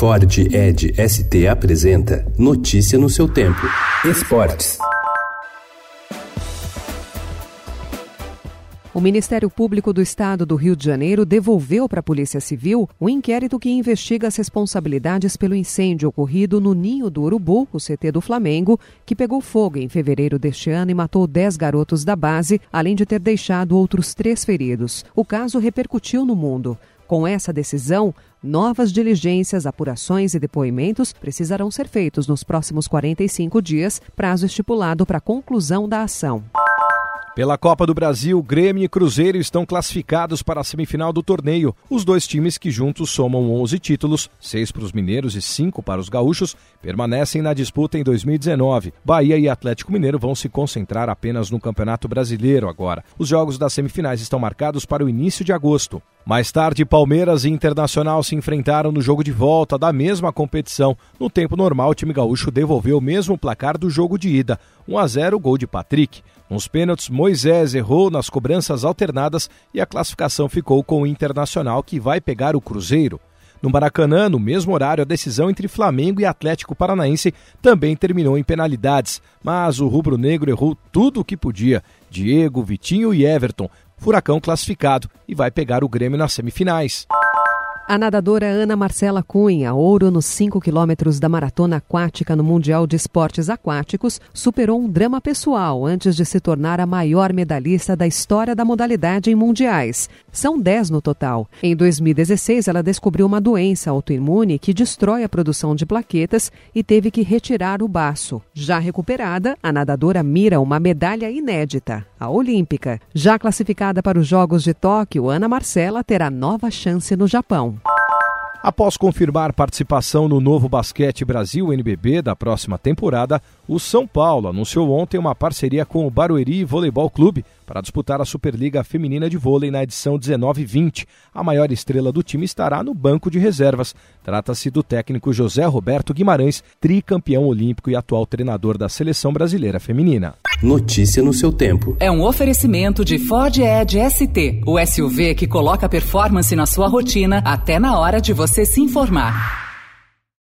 Ford Ed ST apresenta Notícia no seu tempo. Esportes. O Ministério Público do Estado do Rio de Janeiro devolveu para a Polícia Civil o um inquérito que investiga as responsabilidades pelo incêndio ocorrido no Ninho do Urubu, o CT do Flamengo, que pegou fogo em fevereiro deste ano e matou 10 garotos da base, além de ter deixado outros três feridos. O caso repercutiu no mundo. Com essa decisão, novas diligências, apurações e depoimentos precisarão ser feitos nos próximos 45 dias, prazo estipulado para a conclusão da ação. Pela Copa do Brasil, Grêmio e Cruzeiro estão classificados para a semifinal do torneio. Os dois times, que juntos somam 11 títulos, seis para os mineiros e cinco para os gaúchos, permanecem na disputa em 2019. Bahia e Atlético Mineiro vão se concentrar apenas no Campeonato Brasileiro agora. Os jogos das semifinais estão marcados para o início de agosto. Mais tarde, Palmeiras e Internacional se enfrentaram no jogo de volta da mesma competição. No tempo normal, o time gaúcho devolveu o mesmo placar do jogo de ida, 1 a 0, gol de Patrick. Nos pênaltis, Moisés errou nas cobranças alternadas e a classificação ficou com o Internacional, que vai pegar o Cruzeiro. No Maracanã, no mesmo horário, a decisão entre Flamengo e Atlético Paranaense também terminou em penalidades, mas o rubro-negro errou tudo o que podia. Diego, Vitinho e Everton. Furacão classificado e vai pegar o Grêmio nas semifinais. A nadadora Ana Marcela Cunha, ouro nos 5 quilômetros da maratona aquática no Mundial de Esportes Aquáticos, superou um drama pessoal antes de se tornar a maior medalhista da história da modalidade em mundiais. São 10 no total. Em 2016, ela descobriu uma doença autoimune que destrói a produção de plaquetas e teve que retirar o baço. Já recuperada, a nadadora mira uma medalha inédita, a olímpica. Já classificada para os Jogos de Tóquio, Ana Marcela terá nova chance no Japão. Após confirmar participação no novo Basquete Brasil NBB da próxima temporada, o São Paulo anunciou ontem uma parceria com o Barueri Voleibol Clube para disputar a Superliga Feminina de Vôlei na edição 19-20. A maior estrela do time estará no banco de reservas. Trata-se do técnico José Roberto Guimarães, tricampeão olímpico e atual treinador da seleção brasileira feminina. Notícia no seu tempo. É um oferecimento de Ford Edge ST, o SUV que coloca performance na sua rotina até na hora de você se informar.